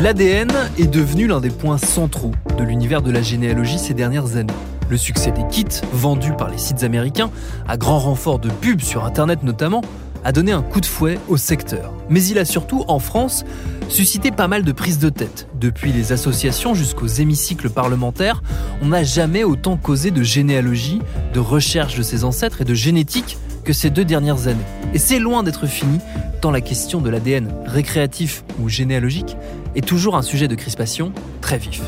L'ADN est devenu l'un des points centraux de l'univers de la généalogie ces dernières années. Le succès des kits vendus par les sites américains, à grand renfort de pubs sur Internet notamment, a donné un coup de fouet au secteur. Mais il a surtout, en France, suscité pas mal de prises de tête. Depuis les associations jusqu'aux hémicycles parlementaires, on n'a jamais autant causé de généalogie, de recherche de ses ancêtres et de génétique que ces deux dernières années. Et c'est loin d'être fini, tant la question de l'ADN récréatif ou généalogique est toujours un sujet de crispation très vif.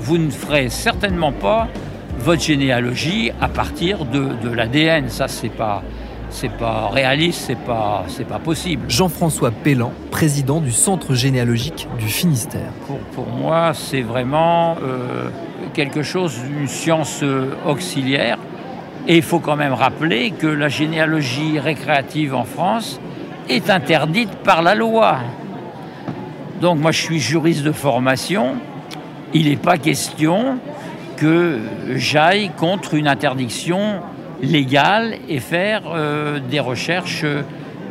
Vous ne ferez certainement pas votre généalogie à partir de, de l'ADN. Ça, c'est pas, c'est pas réaliste, c'est pas, c'est pas possible. Jean-François Pellan, président du Centre généalogique du Finistère. Pour, pour moi, c'est vraiment euh, quelque chose, une science euh, auxiliaire. Et il faut quand même rappeler que la généalogie récréative en France est interdite par la loi. Donc moi je suis juriste de formation, il n'est pas question que j'aille contre une interdiction légale et faire euh, des recherches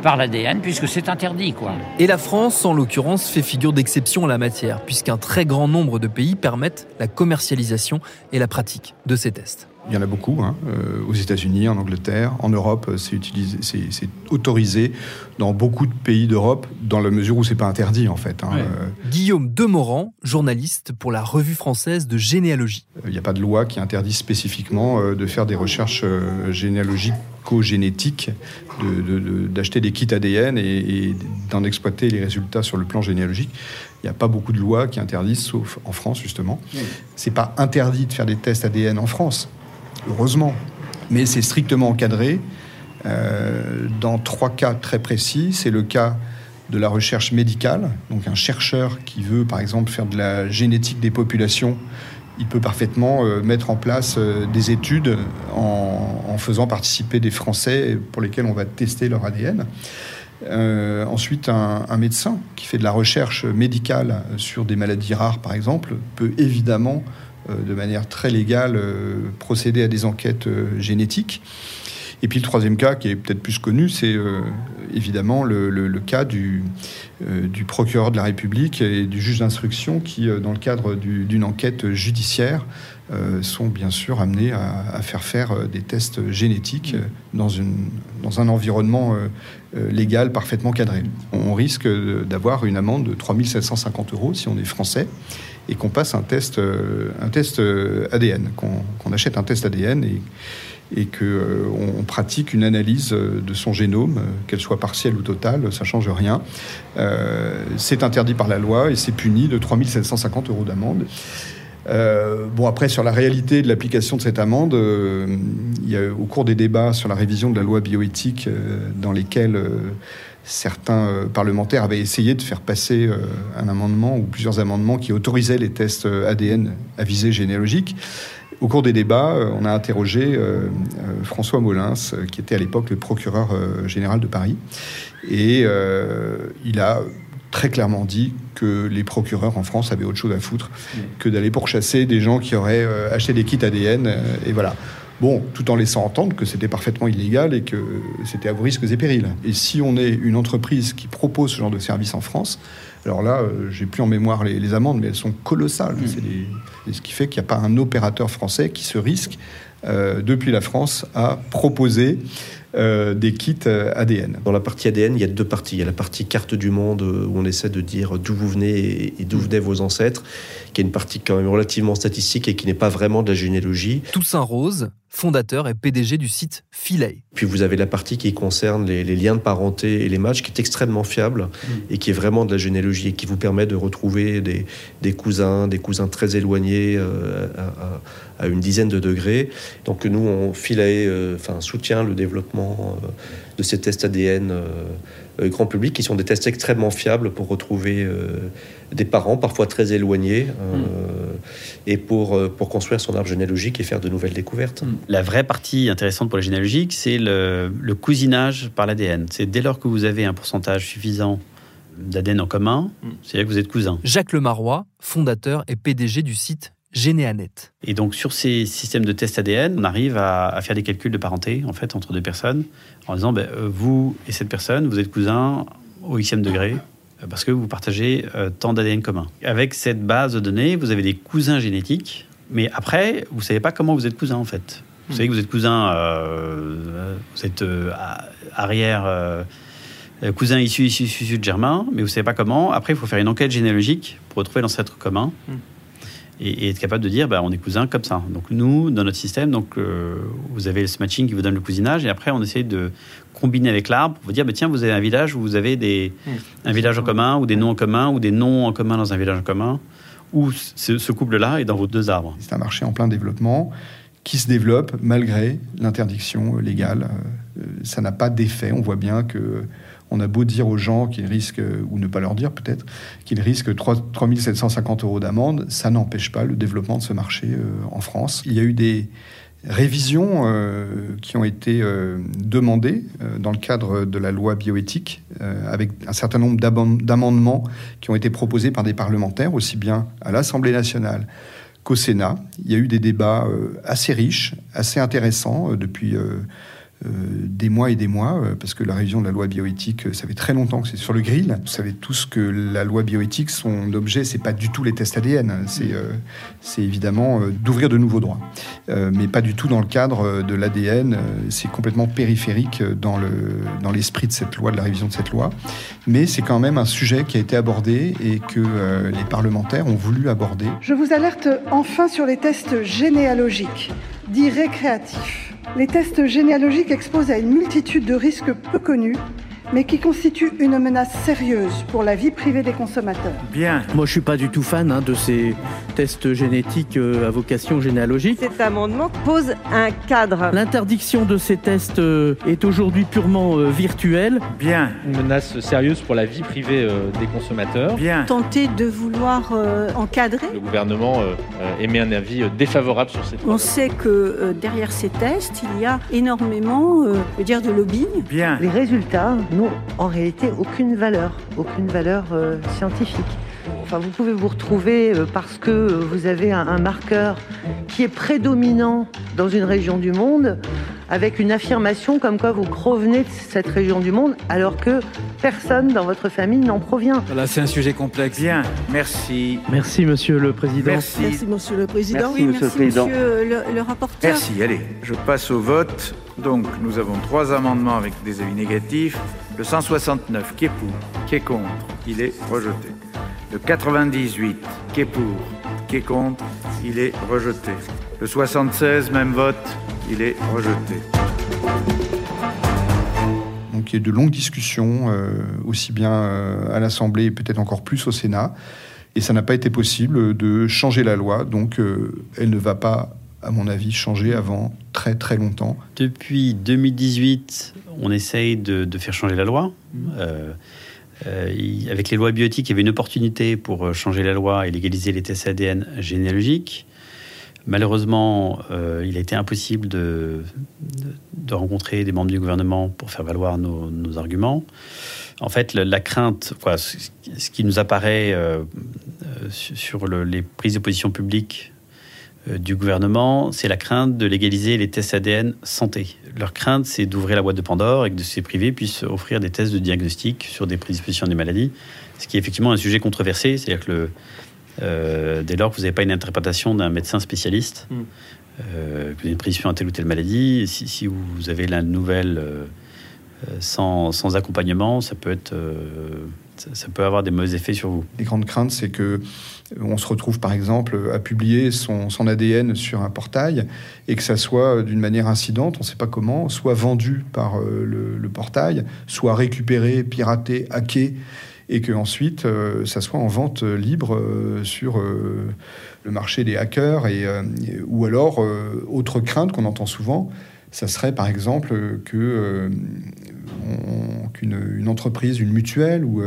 par l'ADN, puisque c'est interdit. Quoi. Et la France, en l'occurrence, fait figure d'exception en la matière, puisqu'un très grand nombre de pays permettent la commercialisation et la pratique de ces tests. Il y en a beaucoup, hein, euh, aux États-Unis, en Angleterre, en Europe, c'est utilisé, c'est autorisé dans beaucoup de pays d'Europe, dans la mesure où c'est pas interdit en fait. Hein, ouais. euh... Guillaume Demorand, journaliste pour la Revue française de généalogie. Il n'y a pas de loi qui interdit spécifiquement euh, de faire des recherches euh, généalogiques génétiques d'acheter de, de, des kits ADN et, et d'en exploiter les résultats sur le plan généalogique. Il n'y a pas beaucoup de lois qui interdisent, sauf en France justement. Mmh. C'est pas interdit de faire des tests ADN en France, heureusement, mais c'est strictement encadré euh, dans trois cas très précis. C'est le cas de la recherche médicale, donc un chercheur qui veut par exemple faire de la génétique des populations il peut parfaitement euh, mettre en place euh, des études en, faisant participer des Français pour lesquels on va tester leur ADN. Ensuite, un, médecin qui fait de la recherche médicale sur des maladies rares, par exemple, peut évidemment, de manière très légale, euh, procéder à des enquêtes euh, génétiques. Et puis le troisième cas, qui est peut-être plus connu, c'est euh, évidemment le, cas du, euh, procureur de la République et du juge d'instruction qui, euh, dans le cadre d'une enquête judiciaire, euh, sont bien sûr amenés à, faire faire des tests génétiques dans, dans un environnement légal parfaitement cadré. On risque d'avoir une amende de 3750 euros si on est français et qu'on passe un test, un test ADN, qu'on qu achète un test ADN et et qu'on euh, pratique une analyse de son génome, euh, qu'elle soit partielle ou totale, ça change rien. Euh, c'est interdit par la loi et c'est puni de 3750 euros d'amende. Euh, bon, après, sur la réalité de l'application de cette amende, euh, il y a, au cours des débats sur la révision de la loi bioéthique, euh, dans lesquels certains parlementaires avaient essayé de faire passer un amendement ou plusieurs amendements qui autorisaient les tests ADN à visée généalogique, au cours des débats, on a interrogé euh, François Molins, qui était à l'époque le procureur euh, général de Paris, et euh, il a très clairement dit que les procureurs en France avaient autre chose à foutre que d'aller pourchasser des gens qui auraient acheté des kits ADN, et voilà. Bon, tout en laissant entendre que c'était parfaitement illégal et que c'était à vos risques et périls. Et si on est une entreprise qui propose ce genre de service en France, alors là, euh, j'ai plus en mémoire les, les, amendes, mais elles sont colossales. Mmh. Des, ce qui fait qu'il n'y a pas un opérateur français qui se risque, euh, depuis la France, à proposer euh, des kits ADN. Dans la partie ADN, il y a deux parties. Il y a la partie carte du monde où on essaie de dire d'où vous venez et, et d'où mmh. venaient vos ancêtres, qui est une partie quand même relativement statistique et qui n'est pas vraiment de la généalogie. Toussaint Rose, fondateur et PDG du site Philae. Puis vous avez la partie qui concerne les, liens de parenté et les matchs, qui est extrêmement fiable mm. et qui est vraiment de la généalogie et qui vous permet de retrouver des, cousins, des cousins très éloignés euh, à, une dizaine de degrés. Donc nous, on Philae euh, enfin, soutient le développement euh, de ces tests ADN grand public, qui sont des tests extrêmement fiables pour retrouver des parents, parfois très éloignés, mm. et pour, pour construire son arbre généalogique et faire de nouvelles découvertes. Mm. La vraie partie intéressante pour les généalogiques, c'est le, cousinage par l'ADN. C'est dès lors que vous avez un pourcentage suffisant d'ADN en commun, mm. c'est-à-dire que vous êtes cousin. Jacques Lemarois, fondateur et PDG du site Généanet. Et donc sur ces systèmes de tests ADN, on arrive à, faire des calculs de parenté en fait entre deux personnes en disant ben, euh, vous et cette personne, vous êtes cousins au xème degré euh, parce que vous partagez euh, tant d'ADN commun. Avec cette base de données, vous avez des cousins génétiques, mais après, vous savez pas comment vous êtes cousins en fait. Vous savez que vous êtes cousin, euh, vous êtes euh, arrière euh, cousin issu, issu, de Germain, mais vous ne savez pas comment. Après, il faut faire une enquête généalogique pour retrouver l'ancêtre commun hmm. Et, être capable de dire, bah, on est cousin comme ça. Donc nous, dans notre système, donc vous avez ce matching qui vous donne le cousinage, et après on essaie de combiner avec l'arbre pour vous dire, bah, tiens, vous avez un village où vous avez des, un village en commun, ou des noms en commun, ou des noms en commun dans un village en commun, ou ce, ce couple-là est dans vos deux arbres. C'est un marché en plein développement qui se développe malgré l'interdiction euh, légale. Euh, ça n'a pas d'effet. On voit bien que on a beau dire aux gens qu'ils risquent, ou ne pas leur dire peut-être, qu'ils risquent 3, 750 euros d'amende, ça n'empêche pas le développement de ce marché euh, en France. Il y a eu des révisions qui ont été demandées dans le cadre de la loi bioéthique, avec un certain nombre d'amendements qui ont été proposés par des parlementaires, aussi bien à l'Assemblée nationale qu'au Sénat. Il y a eu des débats euh, assez riches, assez intéressants euh, depuis euh, euh, des mois et des mois, euh, parce que la révision de la loi bioéthique, euh, ça fait très longtemps que c'est sur le grill. Vous savez tous que la loi bioéthique, son objet, c'est pas du tout les tests ADN, c'est évidemment d'ouvrir de nouveaux droits, mais pas du tout dans le cadre de l'ADN. C'est complètement périphérique dans le dans l'esprit de cette loi, de la révision de cette loi. Mais c'est quand même un sujet qui a été abordé et que les parlementaires ont voulu aborder. Je vous alerte enfin sur les tests généalogiques, dits récréatifs. Les tests généalogiques exposent à une multitude de risques peu connus mais qui constitue une menace sérieuse pour la vie privée des consommateurs. Bien. Moi, je suis pas du tout fan hein, de ces tests génétiques euh, à vocation généalogique. Cet amendement pose un cadre. L'interdiction de ces tests euh, est aujourd'hui purement euh, virtuelle. Bien. Une menace sérieuse pour la vie privée des consommateurs. Bien. Tenter de vouloir encadrer. Le gouvernement émet un avis défavorable sur ces On sait que derrière ces tests, il y a énormément, je dire, de lobbying. Bien. Les résultats en réalité aucune valeur, aucune valeur euh, scientifique. Enfin, vous pouvez vous retrouver euh, parce que vous avez un, marqueur qui est prédominant dans une région du monde, avec une affirmation comme quoi vous provenez de cette région du monde, alors que personne dans votre famille n'en provient. Là, c'est un sujet complexe. Bien, merci. Merci, monsieur le président. Merci, monsieur le président. Merci, monsieur, le, président. monsieur le rapporteur. Merci, allez, je passe au vote. Donc, nous avons trois amendements avec des avis négatifs. Le 169, qui est pour, qui est contre, il est rejeté. Le 98, qui est pour, qui est contre, il est rejeté. Le 76, même vote, il est rejeté. Donc il y a eu de longues discussions, euh, aussi bien euh, à l'Assemblée et peut-être encore plus au Sénat. Et ça n'a pas été possible de changer la loi, donc euh, elle ne va pas à mon avis, changé avant très très longtemps. Depuis 2018, on essaye de, faire changer la loi. Mmh. Euh, euh, avec les lois biotiques, il y avait une opportunité pour euh, changer la loi et légaliser les tests ADN généalogiques. Malheureusement, il a été impossible de, rencontrer des membres du gouvernement pour faire valoir nos, arguments. En fait, la, crainte, ce, qui nous apparaît sur les prises de position publiques euh, du gouvernement, c'est la crainte de légaliser les tests ADN santé. Leur crainte, c'est d'ouvrir la boîte de Pandore et que ces privés puissent offrir des tests de diagnostic sur des prédispositions des maladies, ce qui est effectivement un sujet controversé. C'est-à-dire que euh, dès lors que vous n'avez pas une interprétation d'un médecin spécialiste, mm. euh, que vous avez une prédisposition à telle ou telle maladie, si, vous avez la nouvelle sans, accompagnement, ça peut être ça peut avoir des mauvais effets sur vous. Les grandes craintes, c'est que on se retrouve par exemple à publier son, ADN sur un portail et que ça soit d'une manière incidente, on ne sait pas comment, soit vendu par le, le portail, soit récupéré, piraté, hacké et que ensuite euh, ça soit en vente libre euh, sur euh, le marché des hackers et, ou alors autre crainte qu'on entend souvent ça serait par exemple que qu'une entreprise une mutuelle ou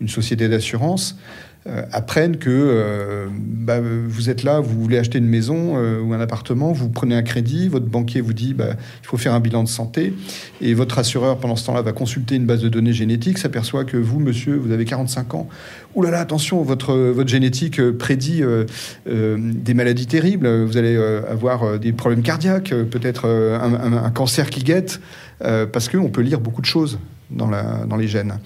une société d'assurance euh, apprennent que euh, bah, vous êtes là, vous voulez acheter une maison euh, ou un appartement, vous prenez un crédit, votre banquier vous dit bah, il faut faire un bilan de santé, et votre assureur pendant ce temps-là va consulter une base de données génétique, s'aperçoit que vous, monsieur, vous avez 45 ans. Ouh là là, attention, votre, votre génétique prédit des maladies terribles, vous allez avoir des problèmes cardiaques, peut-être un, cancer qui guette, parce qu'on peut lire beaucoup de choses dans, la, dans les gènes.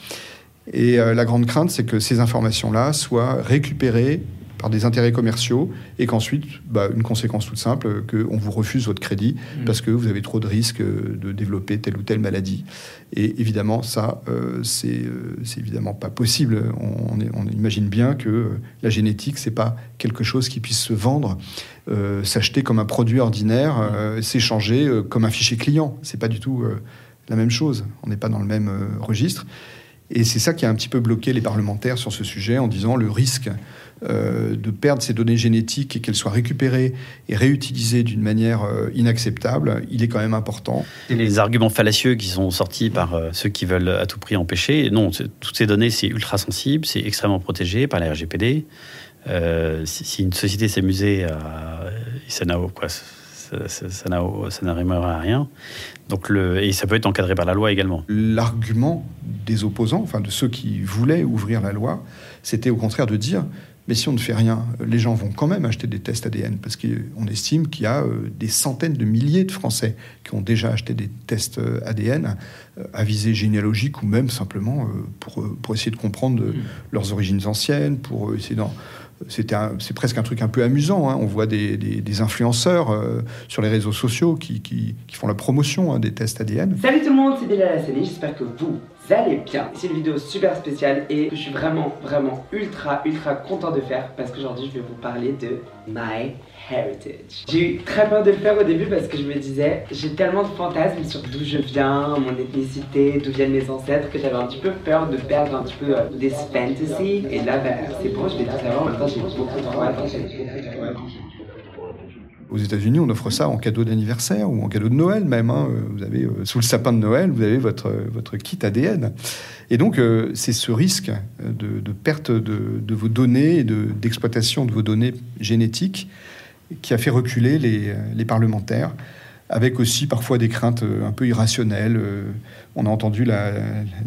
Et euh, la grande crainte, c'est que ces informations-là soient récupérées par des intérêts commerciaux et qu'ensuite, bah, une conséquence toute simple, qu'on vous refuse votre crédit mmh. parce que vous avez trop de risques de développer telle ou telle maladie. Et évidemment, ça, euh, euh, c'est évidemment pas possible. On, on, imagine bien que la génétique, c'est pas quelque chose qui puisse se vendre, s'acheter comme un produit ordinaire, mmh. s'échanger comme un fichier client. C'est pas du tout la même chose. On n'est pas dans le même registre. Et c'est ça qui a un petit peu bloqué les parlementaires sur ce sujet en disant le risque euh, de perdre ces données génétiques et qu'elles soient récupérées et réutilisées d'une manière euh, inacceptable, il est quand même important. Les arguments fallacieux qui sont sortis par euh, ceux qui veulent à tout prix empêcher, non, toutes ces données, c'est ultra sensible, c'est extrêmement protégé par la RGPD. si, une société s'amusait à... Ça n'a quoi ça, n'arrivera à rien. Donc le, et ça peut être encadré par la loi également. L'argument des opposants, enfin de ceux qui voulaient ouvrir la loi, c'était au contraire de dire mais si on ne fait rien, les gens vont quand même acheter des tests ADN parce qu'on estime qu'il y a euh, des centaines de milliers de Français qui ont déjà acheté des tests euh, ADN euh, à visée généalogique ou même simplement pour, pour essayer de comprendre mmh. leurs origines anciennes, pour essayer d'en c'est presque un truc un peu amusant. Hein. On voit des, influenceurs euh, sur les réseaux sociaux qui, font la promotion hein, des tests ADN. Salut tout le monde, c'est Bilal Hassani, j'espère que vous allez bien. C'est une vidéo super spéciale et je suis vraiment, vraiment ultra, ultra content de faire parce qu'aujourd'hui je vais vous parler de My J'ai eu très peur de le faire au début parce que je me disais, j'ai tellement de fantasmes sur d'où je viens, mon ethnicité, d'où viennent mes ancêtres, que j'avais un petit peu peur de perdre un petit peu euh, des fantasy. Et là, ben, c'est bon, je vais tout savoir. Temps, j'ai beaucoup trop hâte. Aux États-Unis, on offre ça en cadeau d'anniversaire ou en cadeau de Noël même. Hein. Vous avez euh, sous le sapin de Noël, vous avez votre votre kit ADN. Et donc, euh, c'est ce risque de, perte de, de, vos données d'exploitation de, vos données génétiques qui a fait reculer les, parlementaires avec aussi parfois des craintes euh, un peu irrationnelles. Euh, on a entendu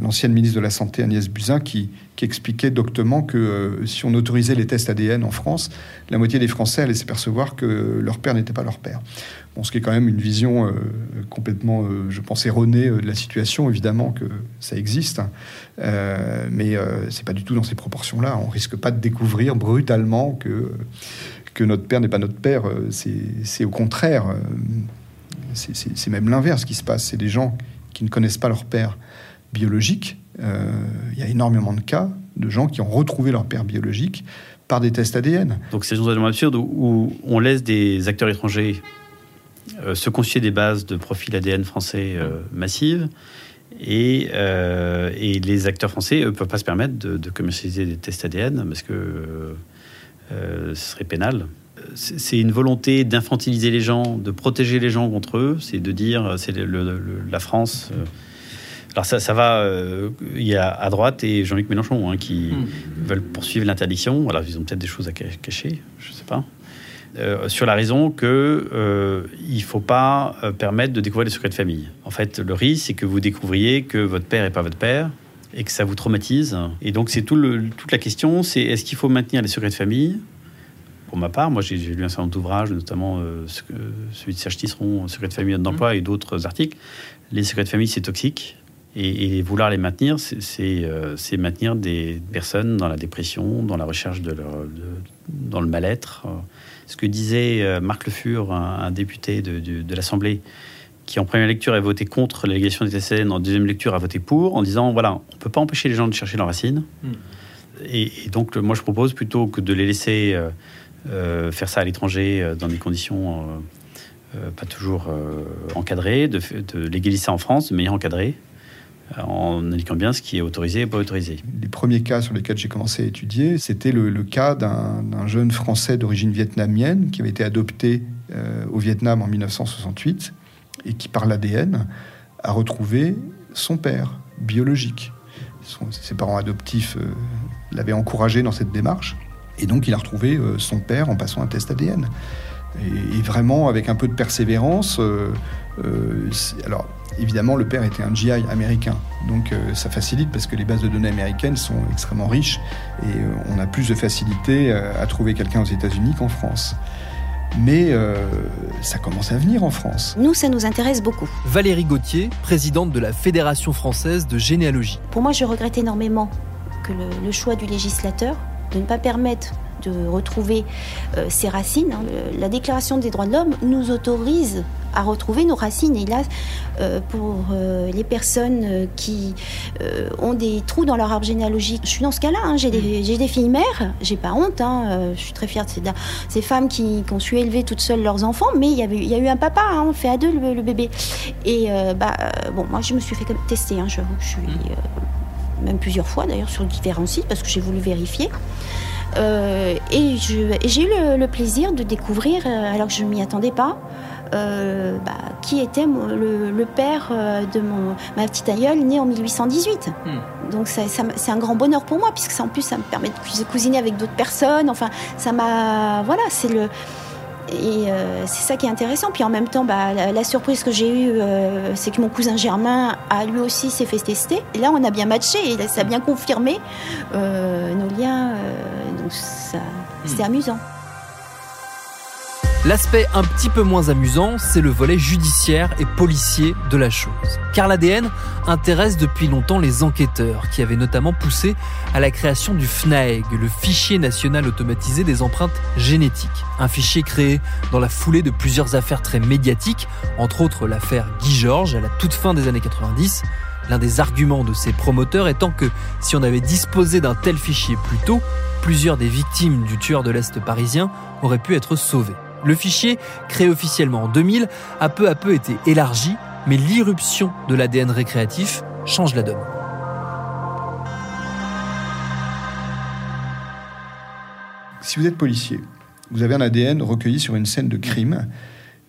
l'ancienne ministre de la Santé, Agnès Buzyn, qui, expliquait doctement que euh, si on autorisait les tests ADN en France, la moitié des Français allaient s'apercevoir que leur père n'était pas leur père. Bon, ce qui est quand même une vision complètement, je pense, erronée de la situation. Évidemment que ça existe, hein. mais c'est pas du tout dans ces proportions-là. On risque pas de découvrir brutalement que, que notre père n'est pas notre père. C'est au contraire c'est même l'inverse qui se passe. C'est des gens qui ne connaissent pas leur père biologique. Euh, il y a énormément de cas de gens qui ont retrouvé leur père biologique par des tests ADN. Donc c'est totalement absurde où on laisse des acteurs étrangers euh, se constituer des bases de profils ADN français euh, massives et, et, les acteurs français ne peuvent pas se permettre de, de, commercialiser des tests ADN parce que ce serait pénal c'est une volonté d'infantiliser les gens, de protéger les gens contre eux. C'est de dire, c'est la France. Euh, alors ça, ça va. Euh, il y a à droite et Jean-Luc Mélenchon hein, qui hmm. veulent poursuivre l'interdiction. Alors ils ont peut-être des choses à cacher, je ne sais pas. Euh, sur la raison que il faut pas permettre de découvrir les secrets de famille. En fait, le risque, c'est que vous découvriez que votre père n'est pas votre père et que ça vous traumatise. Et donc, c'est tout toute la question, c'est est-ce qu'il faut maintenir les secrets de famille? Pour ma part, moi j'ai lu un certain nombre d'ouvrages, notamment euh, celui de Serge Tisseron, Secret de famille d'emploi, mmh. et d'autres articles. Les secrets de famille, c'est toxique. Et, vouloir les maintenir, euh, c'est maintenir des personnes dans la dépression, dans la recherche de leur, dans le mal-être. Ce que disait euh, Marc Le Fur, un, député de, de l'Assemblée, qui en première lecture a voté contre l'allégation des ADN, en deuxième lecture a voté pour, en disant voilà, on ne peut pas empêcher les gens de chercher leurs racines. Hmm. Et, et donc, moi, je propose plutôt que de les laisser euh, euh, faire ça à l'étranger euh, dans des conditions euh, euh, pas toujours euh, encadrées, de, de légaliser ça en France de manière encadrée, en indiquant bien ce qui est autorisé et pas autorisé. Les premiers cas sur lesquels j'ai commencé à étudier, c'était le, le cas d'un d'un jeune Français d'origine vietnamienne qui avait été adopté euh, au Vietnam en 1968 et qui, par l'ADN, a retrouvé son père biologique. Ses parents adoptifs euh, l'avaient encouragé dans cette démarche. Et donc, il a retrouvé euh, son père en passant un test ADN. Et, vraiment, avec un peu de persévérance, euh, alors évidemment, le père était un GI américain. Donc, ça facilite parce que les bases de données américaines sont extrêmement riches et on a plus de facilité à trouver quelqu'un aux États-Unis qu'en France. Mais euh, ça commence à venir en France. Nous, ça nous intéresse beaucoup. Valérie Gauthier, présidente de la Fédération française de généalogie. Pour moi, je regrette énormément que le, le choix du législateur de ne pas permettre de retrouver euh, ses racines. hein. Le- La Déclaration des droits de l'homme nous autorise à retrouver nos racines. Et là, euh, pour euh, les personnes euh, qui ont des trous dans leur arbre généalogique, je suis dans ce cas-là. hein. J'ai des, j'ai des filles mères, j'ai pas honte. hein. Je suis très fière de ces, de ces femmes qui, qui ont su élever toutes seules leurs enfants. Mais il y, avait, il y a eu un papa, hein. on fait à deux le, le bébé. Et bah, bon, moi, je me suis fait tester. Que je suis. euh, même plusieurs fois d'ailleurs sur différents sites parce que j'ai voulu vérifier. Euh, et je- et j'ai eu le, le plaisir de découvrir, euh, alors que je ne m'y attendais pas, euh, bah, qui était mon- le, le père euh, de mon, ma petite aïeule née en 1818. Donc ça- ça m'a- c'est un grand bonheur pour moi, puisque ça, en plus ça me permet de cousiner avec d'autres personnes. Enfin, ça m'a. Voilà, c'est le. Et euh, c'est ça qui est intéressant. Puis en même temps, bah, la, la surprise que j'ai eue, euh, c'est que mon cousin Germain a lui aussi s'est fait tester. Et là, on a bien matché et là, ça a bien confirmé euh, nos liens. donc ça, c'était amusant. L'aspect un petit peu moins amusant, c'est le volet judiciaire et policier de la chose. Car l'ADN intéresse depuis longtemps les enquêteurs, qui avaient notamment poussé à la création du FNAEG, le fichier national automatisé des empreintes génétiques. Un fichier créé dans la foulée de plusieurs affaires très médiatiques, entre autres l'affaire Guy Georges à la toute fin des années 90. L'un des arguments de ses promoteurs étant que si on avait disposé d'un tel fichier plus tôt, plusieurs des victimes du tueur de l'Est parisien auraient pu être sauvées. Le fichier, créé officiellement en 2000, a peu à peu été élargi, mais l'irruption de l'ADN récréatif change la donne. Si vous êtes policier, vous avez un ADN recueilli sur une scène de crime.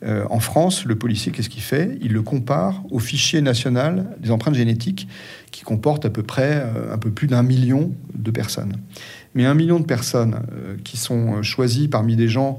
Euh, en France, le policier, qu'est-ce qu'il fait? Il le compare au fichier national des empreintes génétiques qui comporte à peu près euh, un peu plus d'un million de personnes. Mais un million de personnes euh, qui sont choisies parmi des gens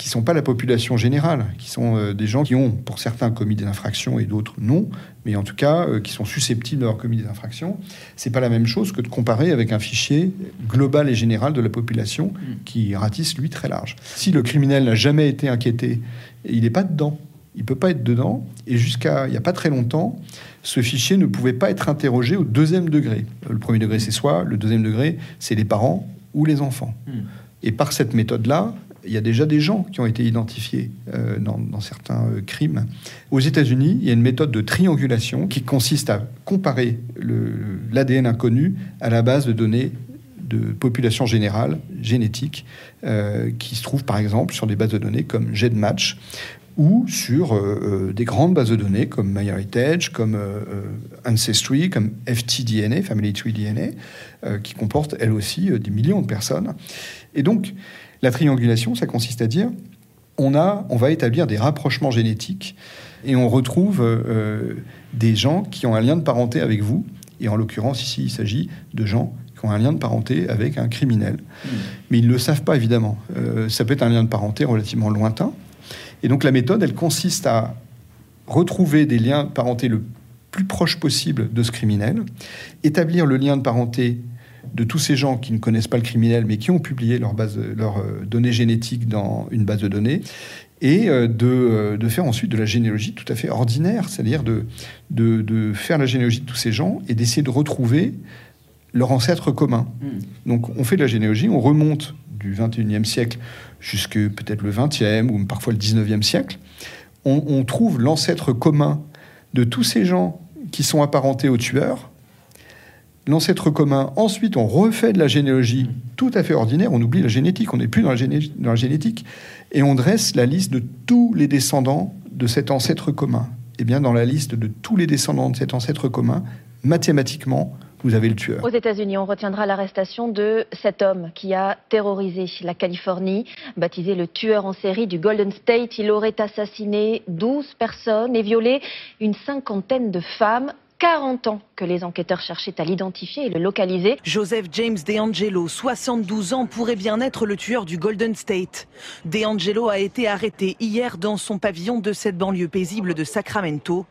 qui ne sont pas la population générale, qui sont euh, des gens qui ont, pour certains, commis des infractions et d'autres non, mais en tout cas euh, qui sont susceptibles d'avoir commis des infractions, c'est pas la même chose que de comparer avec un fichier global et général de la population qui ratisse, lui, très large. Si le criminel n'a jamais été inquiété, il n'est pas dedans. Il peut pas être dedans. Et jusqu'à il n'y a pas très longtemps, ce fichier ne pouvait pas être interrogé au deuxième degré. Le premier degré, c'est soi. Le deuxième degré, c'est les parents ou les enfants. Et par cette méthode-là, il y a déjà des gens qui ont été identifiés euh, dans, certains euh, crimes. Aux États-Unis, il y a une méthode de triangulation qui consiste à comparer l'ADN inconnu à la base de données de population générale, génétique, euh, qui se trouve par exemple sur des bases de données comme GEDmatch ou sur des grandes bases de données comme MyHeritage, comme Ancestry, comme FTDNA, Family Tree DNA, qui comportent elles aussi des millions de personnes. Et donc, la triangulation, ça consiste à dire on, a, on va établir des rapprochements génétiques et on retrouve euh, des gens qui ont un lien de parenté avec vous. Et en l'occurrence, ici, il s'agit de gens qui ont un lien de parenté avec un criminel. Mais ils ne le savent pas, évidemment. Euh, ça peut être un lien de parenté relativement lointain. Et donc la méthode, elle consiste à retrouver des liens de parenté le plus proche possible de ce criminel, établir le lien de parenté de tous ces gens qui ne connaissent pas le criminel, mais qui ont publié leurs leur, euh, données génétiques dans une base de données, et euh, de, euh, de, faire ensuite de la généalogie tout à fait ordinaire, c'est-à-dire de, de, de, faire la généalogie de tous ces gens et d'essayer de retrouver leur ancêtre commun. Mmh. Donc on fait de la généalogie, on remonte du 21e siècle jusque peut-être le 20e ou parfois le 19e siècle. on, trouve l'ancêtre commun de tous ces gens qui sont apparentés aux tueurs. L'ancêtre commun, ensuite on refait de la généalogie tout à fait ordinaire, on oublie la génétique, on n'est plus dans la, génétique, et on dresse la liste de tous les descendants de cet ancêtre commun. Eh bien dans la liste de tous les descendants de cet ancêtre commun, mathématiquement, vous avez le tueur. Aux États-Unis, on retiendra l'arrestation de cet homme qui a terrorisé la Californie, baptisé le tueur en série du Golden State. Il aurait assassiné 12 personnes et violé une cinquantaine de femmes. 40 ans que les enquêteurs cherchaient à l'identifier et le localiser. Joseph James DeAngelo, 72 ans, pourrait bien être le tueur du Golden State. DeAngelo a été arrêté hier dans son pavillon de cette banlieue paisible de Sacramento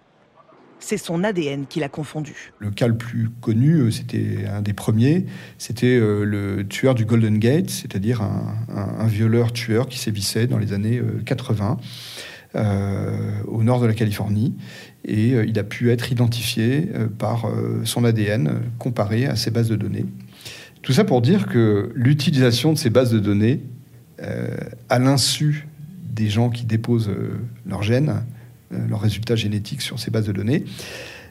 c'est son ADN qui l'a confondu. Le cas le plus connu, euh, c'était un des premiers, c'était euh, le tueur du Golden Gate, c'est-à-dire un, violeur-tueur qui sévissait dans les années 80 euh, au nord de la Californie. Et il a pu être identifié par son ADN comparé à ces bases de données. Tout ça pour dire que l'utilisation de ces bases de données, à l'insu des gens qui déposent leurs gènes, euh, leurs résultats génétiques sur ces bases de données,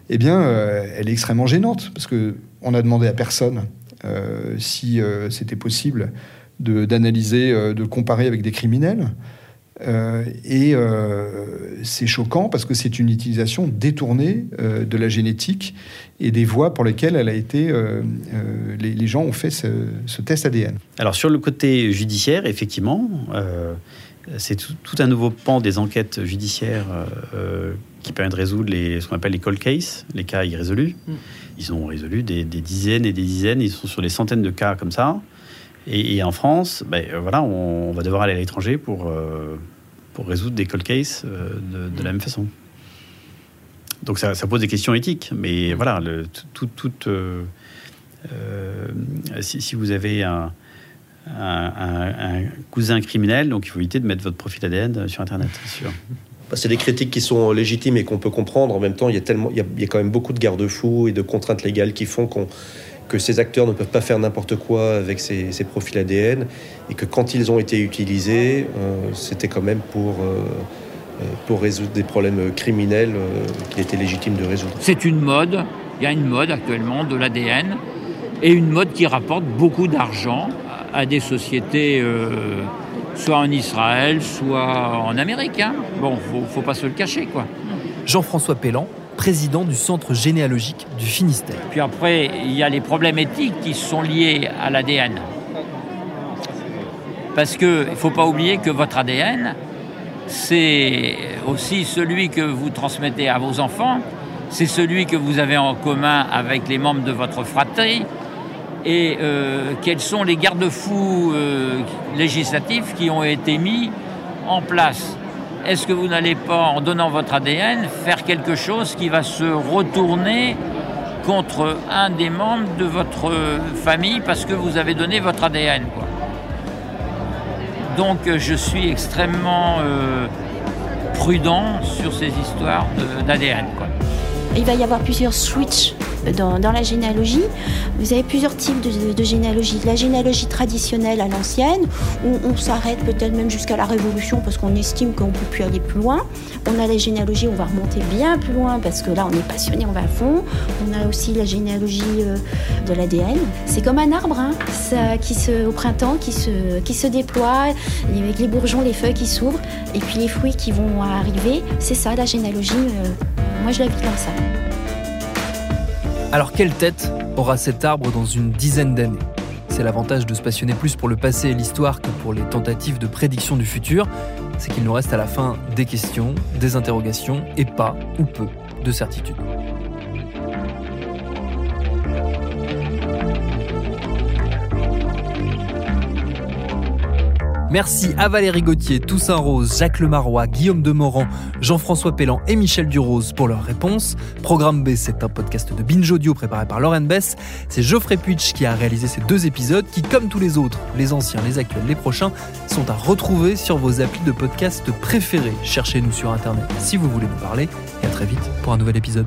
eh bien, euh, elle est extrêmement gênante parce que on a demandé à personne euh, si c'était possible d'analyser, de, comparer avec des criminels. Et c'est choquant parce que c'est une utilisation détournée de la génétique et des voies pour lesquelles elle a été, les, gens ont fait ce, ce, test ADN. Alors sur le côté judiciaire, effectivement, c'est tout, un nouveau pan des enquêtes judiciaires euh, euh, qui permet de résoudre les, ce qu'on appelle les cold cases, les cas irrésolus. Mm. Ils ont résolu des, dizaines et des dizaines, ils sont sur des centaines de cas comme ça. Et, en France, ben, voilà, on, va devoir aller à l'étranger pour, euh, pour résoudre des cold cases de, la même façon. Donc ça, pose des questions éthiques, mais voilà, tout, si, vous avez un, cousin criminel, donc il faut éviter de mettre votre profil ADN sur Internet. Bah, c'est des critiques qui sont légitimes et qu'on peut comprendre. En même temps, il y a, tellement, il y a, quand même beaucoup de garde-fous et de contraintes légales qui font que ces acteurs ne peuvent pas faire n'importe quoi avec ces, profils ADN et que quand ils ont été utilisés, euh, c'était quand même pour, euh, euh, pour résoudre des problèmes criminels qu'il était légitime de résoudre. C'est une mode, il y a une mode actuellement de l'ADN et une mode qui rapporte beaucoup d'argent à des sociétés euh, soit en Israël, soit en Amérique. Hein. Bon, faut, faut pas se le cacher, quoi. Jean-François Pellan, président du Centre généalogique du Finistère. Puis après, il y a les problèmes éthiques qui sont liés à l'ADN. Parce qu'il ne faut pas oublier que votre ADN, c'est aussi celui que vous transmettez à vos enfants, c'est celui que vous avez en commun avec les membres de votre fratrie, et euh, quels sont les garde-fous euh, législatifs qui ont été mis en place. Est-ce que vous n'allez pas, en donnant votre ADN, faire quelque chose qui va se retourner contre un des membres de votre famille parce que vous avez donné votre ADN Donc je suis extrêmement euh, prudent sur ces histoires d'ADN. Il va y avoir plusieurs switches dans, la généalogie. Vous avez plusieurs types de, généalogie. La généalogie traditionnelle à l'ancienne, où on s'arrête peut-être même jusqu'à la Révolution parce qu'on estime qu'on ne peut plus aller plus loin. On a la généalogie, on va remonter bien plus loin parce que là, on est passionné, on va à fond. On a aussi la généalogie euh, de l'ADN. C'est comme un arbre hein, qui au printemps qui se, qui se déploie, avec les bourgeons, les feuilles qui s'ouvrent, et puis les fruits qui vont arriver. C'est ça, la généalogie. Euh, moi, je la vis comme ça. Alors quelle tête aura cet arbre dans une dizaine d'années? C'est l'avantage de se passionner plus pour le passé et l'histoire que pour les tentatives de prédiction du futur, c'est qu'il nous reste à la fin des questions, des interrogations et pas ou peu de certitudes. Merci à Valérie Gauthier, Toussaint Rose, Jacques Lemarois, Guillaume Demorand, Jean-François Pellan et Michel Durose pour leurs réponses. Programme B, c'est un podcast de Binge Audio préparé par Lauren Bess. C'est Geoffrey Puitch qui a réalisé ces deux épisodes qui, comme tous les autres, les anciens, les actuels, les prochains, sont à retrouver sur vos applis de podcast préférés. Cherchez-nous sur Internet si vous voulez nous parler et à très vite pour un nouvel épisode.